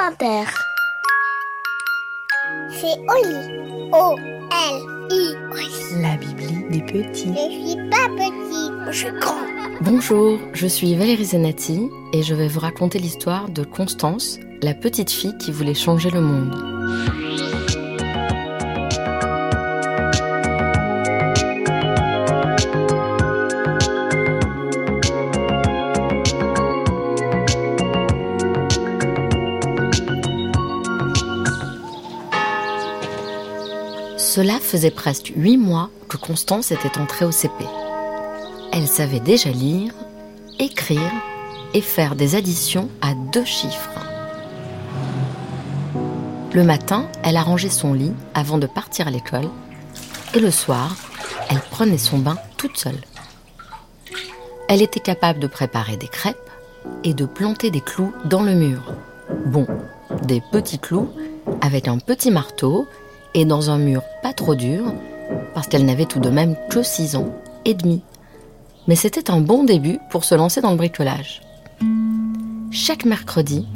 Inter. C'est Oli. O-L-I. La Bibli des petits. Je suis pas petit, je suis grand. Bonjour, je suis Valérie Zenati et je vais vous raconter l'histoire de Constance, la petite fille qui voulait changer le monde. Faisait presque huit mois que Constance était entrée au CP. Elle savait déjà lire, écrire et faire des additions à deux chiffres. Le matin, elle arrangeait son lit avant de partir à l'école et le soir, elle prenait son bain toute seule. Elle était capable de préparer des crêpes et de planter des clous dans le mur. Bon, des petits clous avec un petit marteau dans un mur pas trop dur, parce qu'elle n'avait tout de même que 6 ans et demi. Mais c'était un bon début pour se lancer dans le bricolage. Chaque mercredi,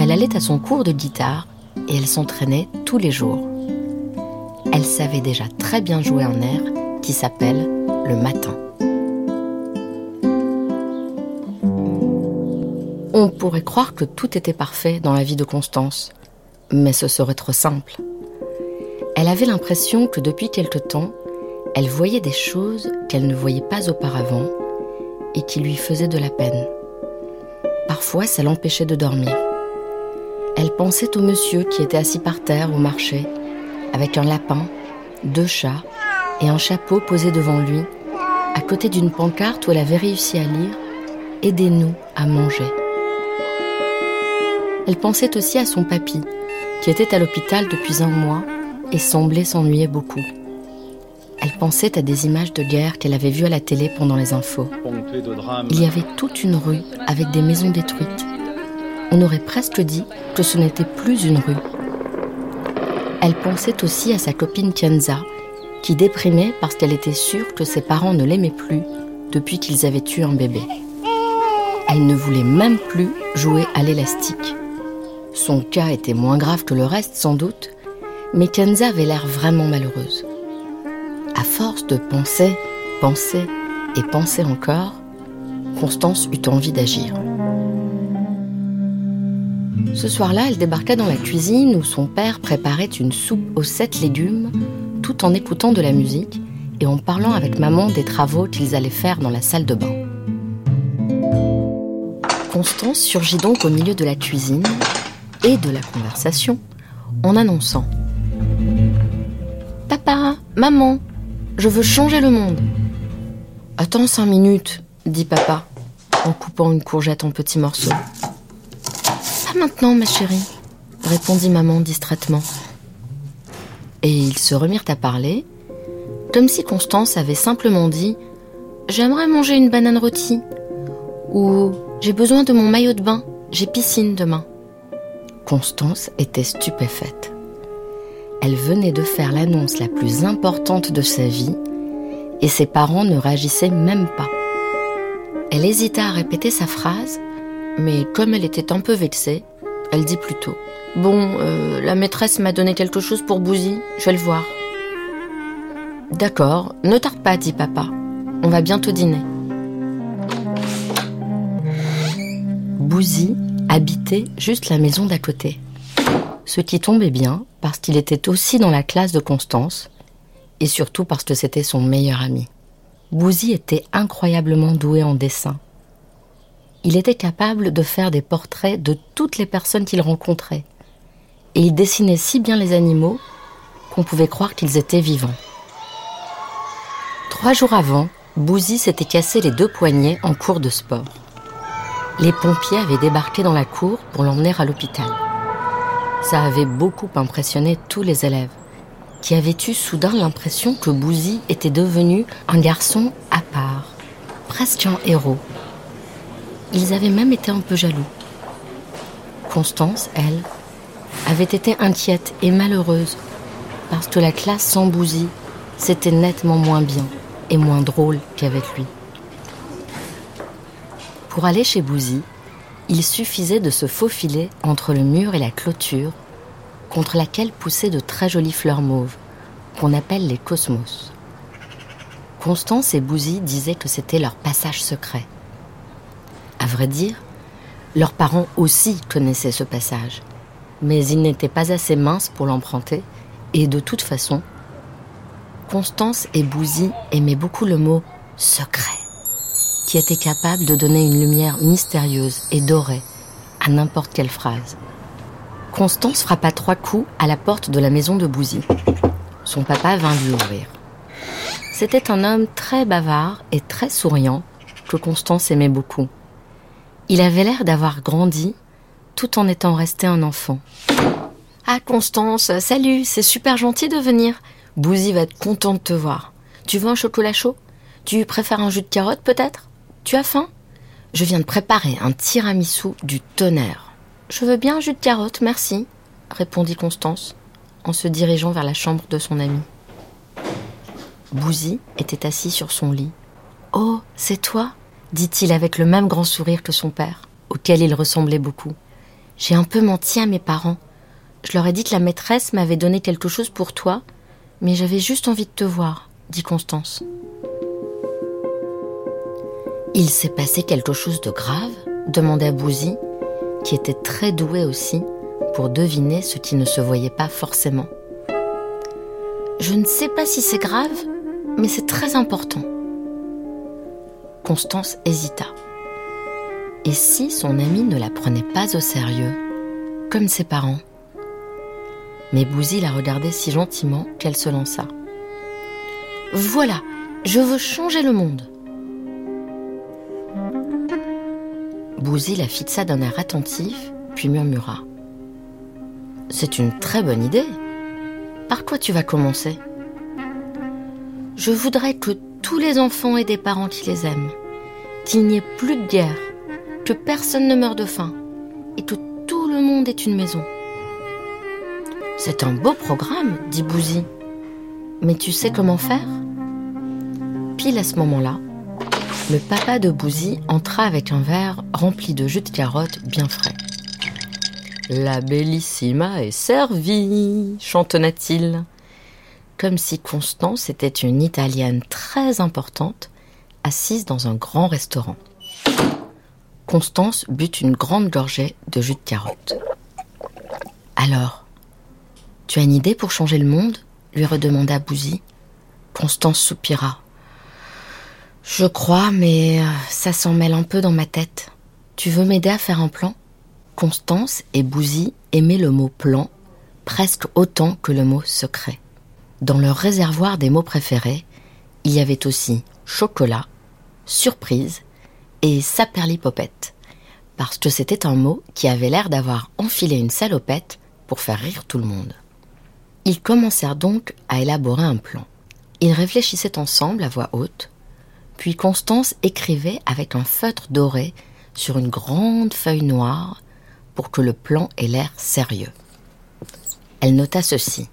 elle allait à son cours de guitare et elle s'entraînait tous les jours. Elle savait déjà très bien jouer un air qui s'appelle le matin. On pourrait croire que tout était parfait dans la vie de Constance, mais ce serait trop simple. Elle avait l'impression que depuis quelque temps, elle voyait des choses qu'elle ne voyait pas auparavant et qui lui faisaient de la peine. Parfois, ça l'empêchait de dormir. Elle pensait au monsieur qui était assis par terre au marché, avec un lapin, deux chats et un chapeau posé devant lui, à côté d'une pancarte où elle avait réussi à lire Aidez-nous à manger. Elle pensait aussi à son papy, qui était à l'hôpital depuis un mois et semblait s'ennuyer beaucoup. Elle pensait à des images de guerre qu'elle avait vues à la télé pendant les infos. Il y avait toute une rue avec des maisons détruites. On aurait presque dit que ce n'était plus une rue. Elle pensait aussi à sa copine Kenza, qui déprimait parce qu'elle était sûre que ses parents ne l'aimaient plus depuis qu'ils avaient eu un bébé. Elle ne voulait même plus jouer à l'élastique. Son cas était moins grave que le reste sans doute, mais Kenza avait l'air vraiment malheureuse. À force de penser, penser et penser encore, Constance eut envie d'agir. Ce soir-là, elle débarqua dans la cuisine où son père préparait une soupe aux sept légumes, tout en écoutant de la musique et en parlant avec maman des travaux qu'ils allaient faire dans la salle de bain. Constance surgit donc au milieu de la cuisine et de la conversation en annonçant Papa, maman, je veux changer le monde. Attends cinq minutes, dit papa, en coupant une courgette en petits morceaux. Pas maintenant, ma chérie, répondit maman distraitement. Et ils se remirent à parler, comme si Constance avait simplement dit J'aimerais manger une banane rôtie. Ou J'ai besoin de mon maillot de bain, j'ai piscine demain. Constance était stupéfaite. Elle venait de faire l'annonce la plus importante de sa vie et ses parents ne réagissaient même pas. Elle hésita à répéter sa phrase, mais comme elle était un peu vexée, elle dit plutôt Bon, euh, la maîtresse m'a donné quelque chose pour Bouzy, je vais le voir. D'accord, ne tarde pas, dit papa. On va bientôt dîner. Bouzy habitait juste la maison d'à côté ce qui tombait bien parce qu'il était aussi dans la classe de Constance et surtout parce que c'était son meilleur ami. Bouzy était incroyablement doué en dessin. Il était capable de faire des portraits de toutes les personnes qu'il rencontrait et il dessinait si bien les animaux qu'on pouvait croire qu'ils étaient vivants. Trois jours avant, Bouzy s'était cassé les deux poignets en cours de sport. Les pompiers avaient débarqué dans la cour pour l'emmener à l'hôpital. Ça avait beaucoup impressionné tous les élèves, qui avaient eu soudain l'impression que Bouzy était devenu un garçon à part, presque un héros. Ils avaient même été un peu jaloux. Constance, elle, avait été inquiète et malheureuse parce que la classe sans Bouzy, c'était nettement moins bien et moins drôle qu'avec lui. Pour aller chez Bouzy, Il suffisait de se faufiler entre le mur et la clôture, contre laquelle poussaient de très jolies fleurs mauves, qu'on appelle les cosmos. Constance et Bouzy disaient que c'était leur passage secret. À vrai dire, leurs parents aussi connaissaient ce passage, mais ils n'étaient pas assez minces pour l'emprunter, et de toute façon, Constance et Bouzy aimaient beaucoup le mot secret, qui était capable de donner une lumière mystérieuse et dorée à n'importe quelle phrase. Constance frappa trois coups à la porte de la maison de Bouzy. Son papa vint lui ouvrir. C'était un homme très bavard et très souriant que Constance aimait beaucoup. Il avait l'air d'avoir grandi tout en étant resté un enfant. Ah Constance, salut, c'est super gentil de venir. Bouzy va être content de te voir. Tu veux un chocolat chaud? Tu préfères un jus de carotte peut-être? Tu as faim? Je viens de préparer un tiramisu du tonnerre. Je veux bien jus de carotte, merci, répondit Constance en se dirigeant vers la chambre de son ami. Bouzy était assis sur son lit. Oh, c'est toi dit-il avec le même grand sourire que son père, auquel il ressemblait beaucoup. J'ai un peu menti à mes parents. Je leur ai dit que la maîtresse m'avait donné quelque chose pour toi, mais j'avais juste envie de te voir, dit Constance. Il s'est passé quelque chose de grave demanda Bouzy, qui était très doué aussi pour deviner ce qui ne se voyait pas forcément. Je ne sais pas si c'est grave, mais c'est très important. Constance hésita. Et si son amie ne la prenait pas au sérieux, comme ses parents? Mais Bouzy la regardait si gentiment qu'elle se lança. Voilà, je veux changer le monde. Bouzy la fixa d'un air attentif, puis murmura. C'est une très bonne idée. Par quoi tu vas commencer? Je voudrais que tous les enfants aient des parents qui les aiment, qu'il n'y ait plus de guerre, que personne ne meure de faim et que tout le monde ait une maison. C'est un beau programme, dit Bouzy. Mais tu sais comment faire? Pile à ce moment-là, le papa de Bouzy entra avec un verre rempli de jus de carotte bien frais. La bellissima est servie, chantonna-t-il, comme si Constance était une Italienne très importante, assise dans un grand restaurant. Constance but une grande gorgée de jus de carotte. Alors, tu as une idée pour changer le monde? lui redemanda Bouzy. Constance soupira. Je crois, mais euh, ça s'en mêle un peu dans ma tête. Tu veux m'aider à faire un plan? Constance et Bouzy aimaient le mot plan presque autant que le mot secret. Dans leur réservoir des mots préférés, il y avait aussi chocolat, surprise et saperlipopette, parce que c'était un mot qui avait l'air d'avoir enfilé une salopette pour faire rire tout le monde. Ils commencèrent donc à élaborer un plan. Ils réfléchissaient ensemble à voix haute, puis Constance écrivait avec un feutre doré sur une grande feuille noire pour que le plan ait l'air sérieux. Elle nota ceci.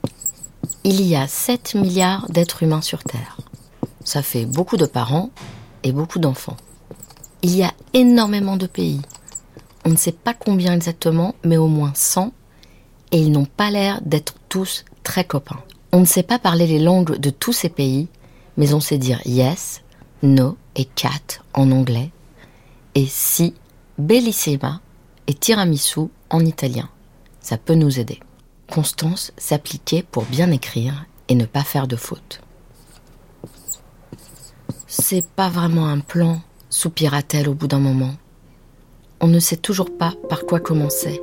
Il y a 7 milliards d'êtres humains sur Terre. Ça fait beaucoup de parents et beaucoup d'enfants. Il y a énormément de pays. On ne sait pas combien exactement, mais au moins 100, et ils n'ont pas l'air d'être tous très copains. On ne sait pas parler les langues de tous ces pays, mais on sait dire yes, no et cat en anglais, et si, bellissima et tiramisu en italien. Ça peut nous aider. Constance s'appliquait pour bien écrire et ne pas faire de fautes. C'est pas vraiment un plan, soupira-t-elle au bout d'un moment. On ne sait toujours pas par quoi commencer.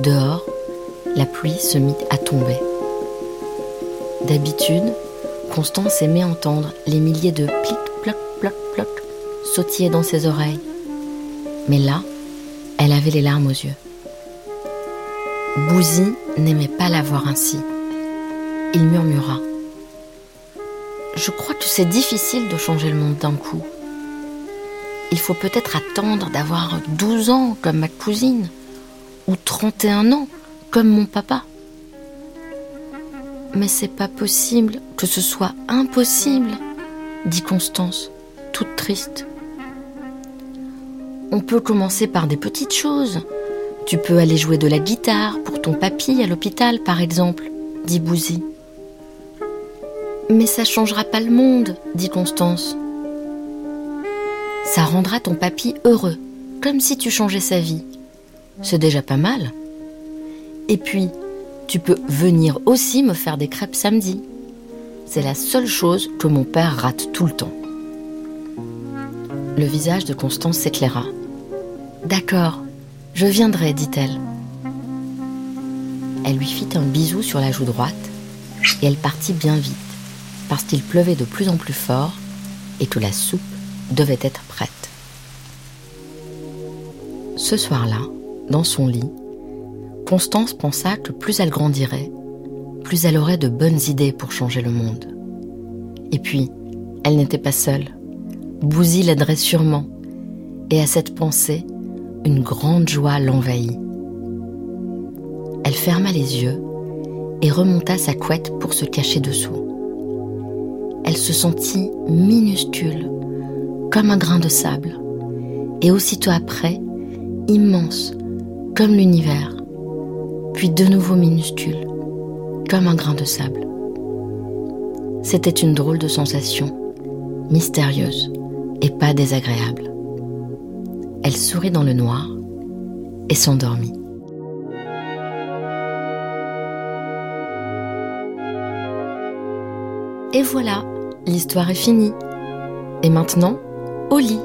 Dehors, la pluie se mit à tomber. D'habitude, Constance aimait entendre les milliers de plic, ploc, ploc, ploc sautiller dans ses oreilles. Mais là, elle avait les larmes aux yeux. Bouzy n'aimait pas la voir ainsi. Il murmura. Je crois que c'est difficile de changer le monde d'un coup. Il faut peut-être attendre d'avoir 12 ans comme ma cousine, ou 31 ans comme mon papa. Mais c'est pas possible que ce soit impossible, dit Constance, toute triste. On peut commencer par des petites choses. Tu peux aller jouer de la guitare pour ton papy à l'hôpital, par exemple, dit Bouzy. Mais ça changera pas le monde, dit Constance. Ça rendra ton papy heureux, comme si tu changeais sa vie. C'est déjà pas mal. Et puis, tu peux venir aussi me faire des crêpes samedi. C'est la seule chose que mon père rate tout le temps. Le visage de Constance s'éclaira. D'accord, je viendrai, dit-elle. Elle lui fit un bisou sur la joue droite et elle partit bien vite, parce qu'il pleuvait de plus en plus fort et que la soupe devait être prête. Ce soir-là, dans son lit, Constance pensa que plus elle grandirait, plus elle aurait de bonnes idées pour changer le monde. Et puis, elle n'était pas seule. Bouzy l'aiderait sûrement. Et à cette pensée, une grande joie l'envahit. Elle ferma les yeux et remonta sa couette pour se cacher dessous. Elle se sentit minuscule, comme un grain de sable, et aussitôt après, immense, comme l'univers puis de nouveau minuscule, comme un grain de sable. C'était une drôle de sensation, mystérieuse et pas désagréable. Elle sourit dans le noir et s'endormit. Et voilà, l'histoire est finie. Et maintenant, au lit.